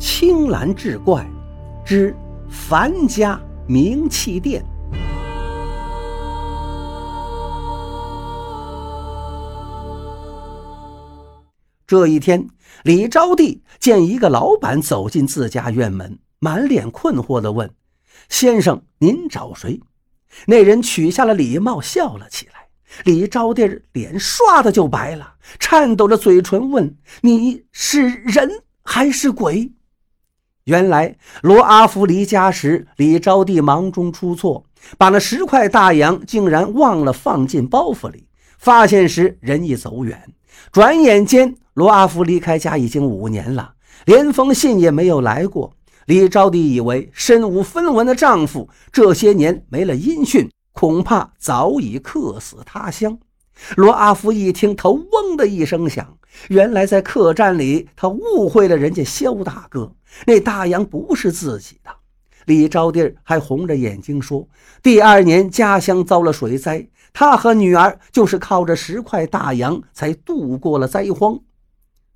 青蓝志怪之樊家名气店。这一天，李招娣见一个老板走进自家院门，满脸困惑地问：“先生，您找谁？”那人取下了礼帽，笑了起来。李招娣脸唰的就白了，颤抖着嘴唇问：“你是人还是鬼？”原来罗阿福离家时，李招娣忙中出错，把那十块大洋竟然忘了放进包袱里。发现时，人已走远。转眼间，罗阿福离开家已经五年了，连封信也没有来过。李招娣以为身无分文的丈夫这些年没了音讯，恐怕早已客死他乡。罗阿福一听，头嗡的一声响。原来在客栈里，他误会了人家肖大哥，那大洋不是自己的。李招娣还红着眼睛说：“第二年家乡遭了水灾，他和女儿就是靠着十块大洋才度过了灾荒。”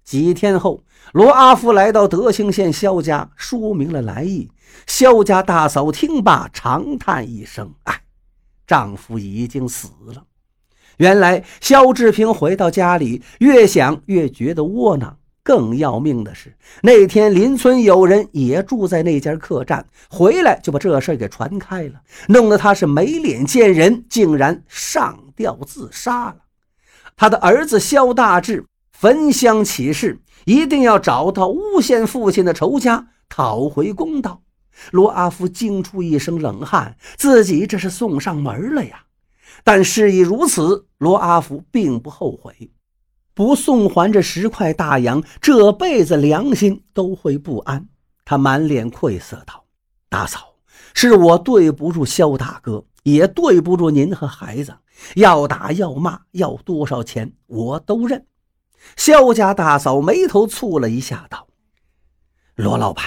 几天后，罗阿福来到德兴县肖家，说明了来意。肖家大嫂听罢，长叹一声：“哎，丈夫已经死了。”原来肖志平回到家里，越想越觉得窝囊。更要命的是，那天邻村有人也住在那家客栈，回来就把这事给传开了，弄得他是没脸见人，竟然上吊自杀了。他的儿子肖大志焚香起誓，一定要找到诬陷父亲的仇家，讨回公道。罗阿福惊出一身冷汗，自己这是送上门了呀！但事已如此，罗阿福并不后悔。不送还这十块大洋，这辈子良心都会不安。他满脸愧色道：“大嫂，是我对不住肖大哥，也对不住您和孩子。要打要骂，要多少钱我都认。”肖家大嫂眉头蹙了一下，道：“罗老板，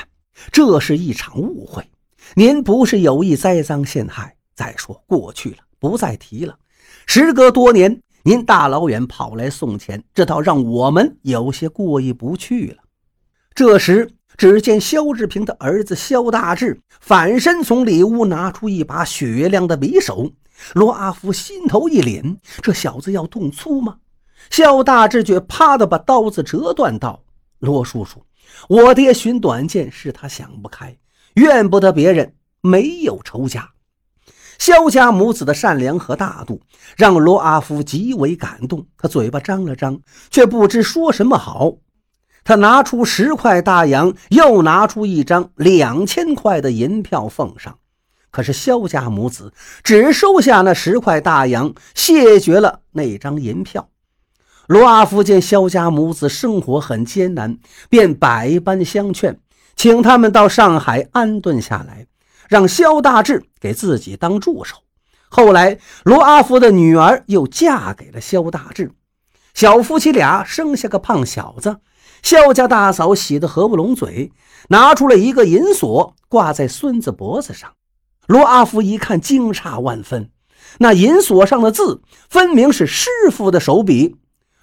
这是一场误会，您不是有意栽赃陷害。再说过去了，不再提了。时隔多年。”您大老远跑来送钱，这倒让我们有些过意不去了。这时，只见肖志平的儿子肖大志反身从里屋拿出一把雪亮的匕首。罗阿福心头一凛，这小子要动粗吗？肖大志却啪的把刀子折断，道：“罗叔叔，我爹寻短见是他想不开，怨不得别人，没有仇家。”肖家母子的善良和大度让罗阿福极为感动，他嘴巴张了张，却不知说什么好。他拿出十块大洋，又拿出一张两千块的银票奉上。可是肖家母子只收下那十块大洋，谢绝了那张银票。罗阿福见肖家母子生活很艰难，便百般相劝，请他们到上海安顿下来。让肖大志给自己当助手。后来，罗阿福的女儿又嫁给了肖大志，小夫妻俩生下个胖小子。肖家大嫂喜得合不拢嘴，拿出了一个银锁挂在孙子脖子上。罗阿福一看，惊诧万分。那银锁上的字，分明是师傅的手笔。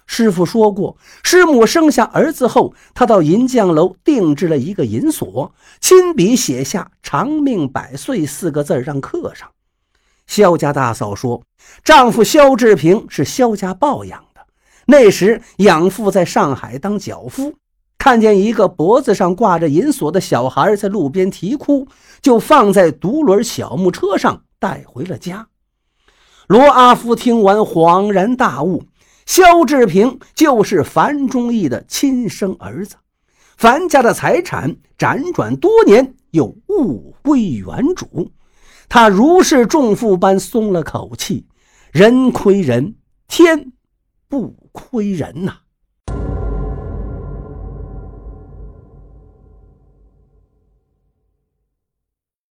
师傅说过，师母生下儿子后，他到银匠楼定制了一个银锁，亲笔写下“长命百岁”四个字，让刻上。肖家大嫂说，丈夫肖志平是肖家抱养的，那时养父在上海当脚夫，看见一个脖子上挂着银锁的小孩在路边啼哭，就放在独轮小木车上带回了家。罗阿福听完，恍然大悟。肖志平就是樊忠义的亲生儿子，樊家的财产辗转多年又物归原主，他如释重负般松了口气。人亏人，天不亏人呐。